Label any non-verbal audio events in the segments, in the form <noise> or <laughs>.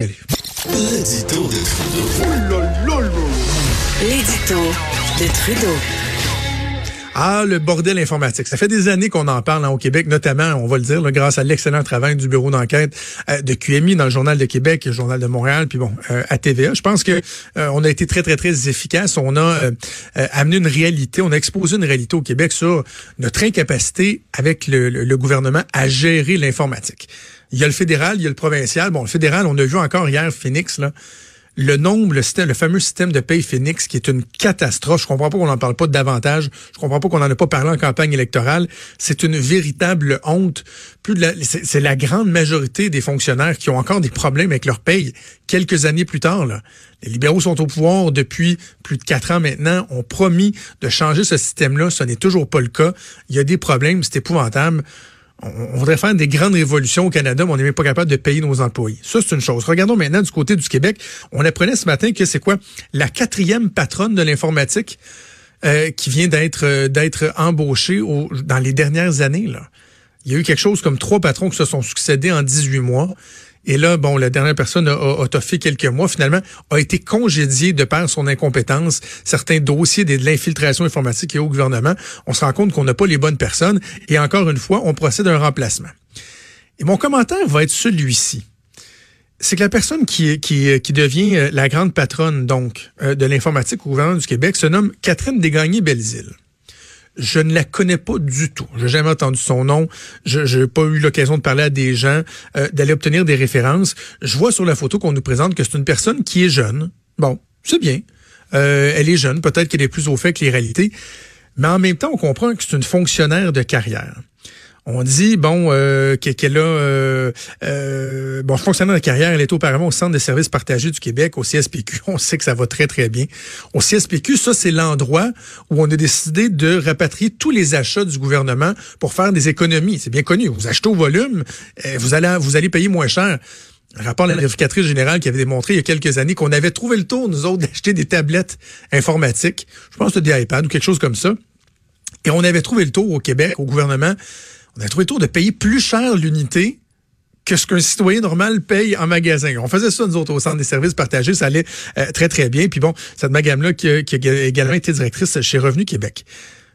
L'édito de Trudeau. L'édito de Trudeau. Ah, le bordel informatique. Ça fait des années qu'on en parle hein, au Québec, notamment, on va le dire, là, grâce à l'excellent travail du bureau d'enquête euh, de QMI dans le Journal de Québec, le Journal de Montréal, puis bon, euh, à TVA. Je pense que euh, on a été très, très, très efficace. On a amené une réalité, on a exposé une réalité au Québec sur notre incapacité avec le, le gouvernement à gérer l'informatique. Il y a le fédéral, il y a le provincial. Bon, le fédéral, on a vu encore hier Phoenix, là. Le nombre, le, fameux système de paye Phoenix, qui est une catastrophe. Je comprends pas qu'on n'en parle pas davantage. Je comprends pas qu'on n'en ait pas parlé en campagne électorale. C'est une véritable honte. Plus de c'est, la grande majorité des fonctionnaires qui ont encore des problèmes avec leur paye quelques années plus tard. Là. Les libéraux sont au pouvoir depuis plus de quatre ans maintenant. ont promis de changer ce système-là. Ce n'est toujours pas le cas. Il y a des problèmes. C'est épouvantable on, voudrait faire des grandes révolutions au Canada, mais on n'est même pas capable de payer nos employés. Ça, c'est une chose. Regardons maintenant du côté du Québec. On apprenait ce matin que c'est quoi? La quatrième patronne de l'informatique euh, qui vient d'être euh, d'être embauchée dans les dernières années. Là. Il y a eu quelque chose comme trois patrons qui se sont succédés en 18 mois. Et là, bon, la dernière personne a, a, quelques mois, finalement, a été congédiée de par son incompétence. Certains dossiers de l'infiltration informatique et au gouvernement, on se rend compte qu'on n'a pas les bonnes personnes. Et encore une fois, on procède à un remplacement. Et mon commentaire va être celui-ci. C'est que la personne qui, qui, qui devient euh, la grande patronne donc euh, de l'informatique au gouvernement du Québec se nomme Catherine Desgagnés-Belzile je ne la connais pas du tout. J'ai jamais entendu son nom. Je n'ai pas eu l'occasion de parler à des gens, euh, d'aller obtenir des références. Je vois sur la photo qu'on nous présente que c'est une personne qui est jeune. Bon, c'est bien. Euh, elle est jeune, peut-être qu'elle est plus au fait que les réalités. Mais en même temps, on comprend que c'est une fonctionnaire de carrière. On dit, bon, euh, qu'elle a, euh, euh, bon, fonctionnaire de carrière, elle est auparavant au Centre de services partagés du Québec, au CSPQ. <laughs> On sait que ça va très, très bien. Au CSPQ, ça, c'est l'endroit où on a décidé de rapatrier tous les achats du gouvernement pour faire des économies. C'est bien connu. Vous achetez au volume, euh, vous allez, vous allez payer moins cher. Un rapport de la vérificatrice générale qui avait démontré il y a quelques années qu'on avait trouvé le tour, nous autres, <laughs> d'acheter des tablettes informatiques. Je pense que des iPads ou quelque chose comme ça. Et on avait trouvé le tour au Québec, au gouvernement, on a trouvé le de payer plus cher l'unité que ce qu'un citoyen normal paye en magasin. On faisait ça, nous autres, au centre des services partagés. Ça allait euh, très, très bien. Puis bon, cette madame-là qui, a également été directrice chez Revenu Québec.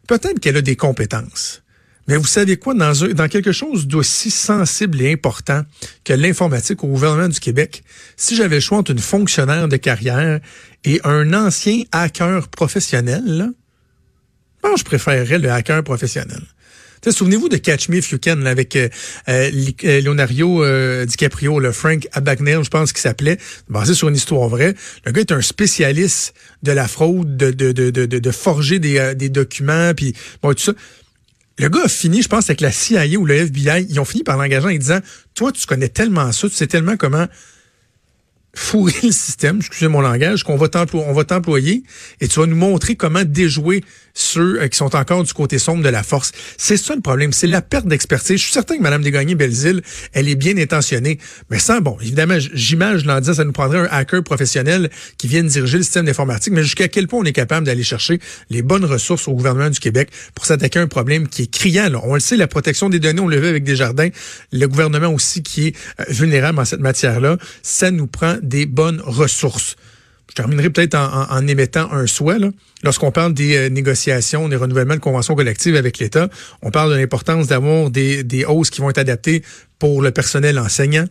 Peut-être qu'elle a des compétences. Mais vous savez quoi, dans, quelque chose d'aussi sensible et important que l'informatique au gouvernement du Québec, si j'avais le choix entre une fonctionnaire de carrière et un ancien hacker professionnel, je préférerais le hacker professionnel. Souvenez-vous de Catch Me If You Can avec euh, euh, euh, Leonardo DiCaprio, le Frank Abagnale, je pense qu'il s'appelait, basé sur une histoire vraie. Le gars est un spécialiste de la fraude, de, de, de, de, de forger des, des documents, puis bon, tout ça. Le gars a fini, je pense, avec la CIA ou le FBI. Ils ont fini par l'engager en disant, toi, tu connais tellement ça, tu sais tellement comment fourrer le système, excusez mon langage, qu'on va t'employer et tu vas nous montrer comment déjouer ceux euh, qui sont encore du côté sombre de la force. C'est ça le problème, c'est la perte d'expertise. Je suis certain que Mme Desgagnés-Belzile, elle est bien intentionnée, mais sans, bon, évidemment, j'imagine l'en disant, ça nous prendrait un hacker professionnel qui vienne diriger le système d'informatique, mais jusqu'à quel point on est capable d'aller chercher les bonnes ressources au gouvernement du Québec pour s'attaquer à un problème qui est criant. Là? On le sait, la protection des données, on le veut avec des jardins, le gouvernement aussi qui est euh, vulnérable en cette matière-là, ça nous prend des bonnes ressources. Je terminerai peut-être en, émettant un souhait. Lorsqu'on parle des euh, négociations, des renouvellements de conventions collectives avec l'État, on parle de l'importance d'avoir des, des hausses qui vont être adaptées pour le personnel enseignant,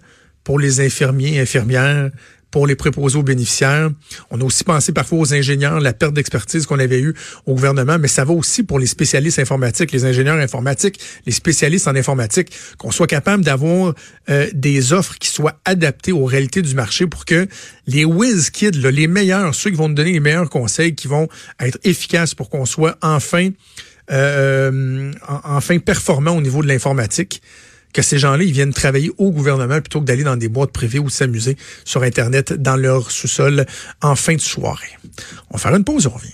pour les infirmiers, infirmières, pour les préposés aux bénéficiaires. On a aussi pensé parfois aux ingénieurs, la perte d'expertise qu'on avait eue au gouvernement, mais ça va aussi pour les spécialistes informatiques, les ingénieurs informatiques, les spécialistes en informatique, qu'on soit capable d'avoir euh, des offres qui soient adaptées aux réalités du marché pour que les whiz kids, les meilleurs, ceux qui vont nous donner les meilleurs conseils, qui vont être efficaces pour qu'on soit enfin, euh, enfin performant au niveau de l'informatique que ces gens-là, ils viennent travailler au gouvernement plutôt que d'aller dans des boîtes privées ou s'amuser sur Internet dans leur sous-sol en fin de soirée. On va faire une pause, on revient.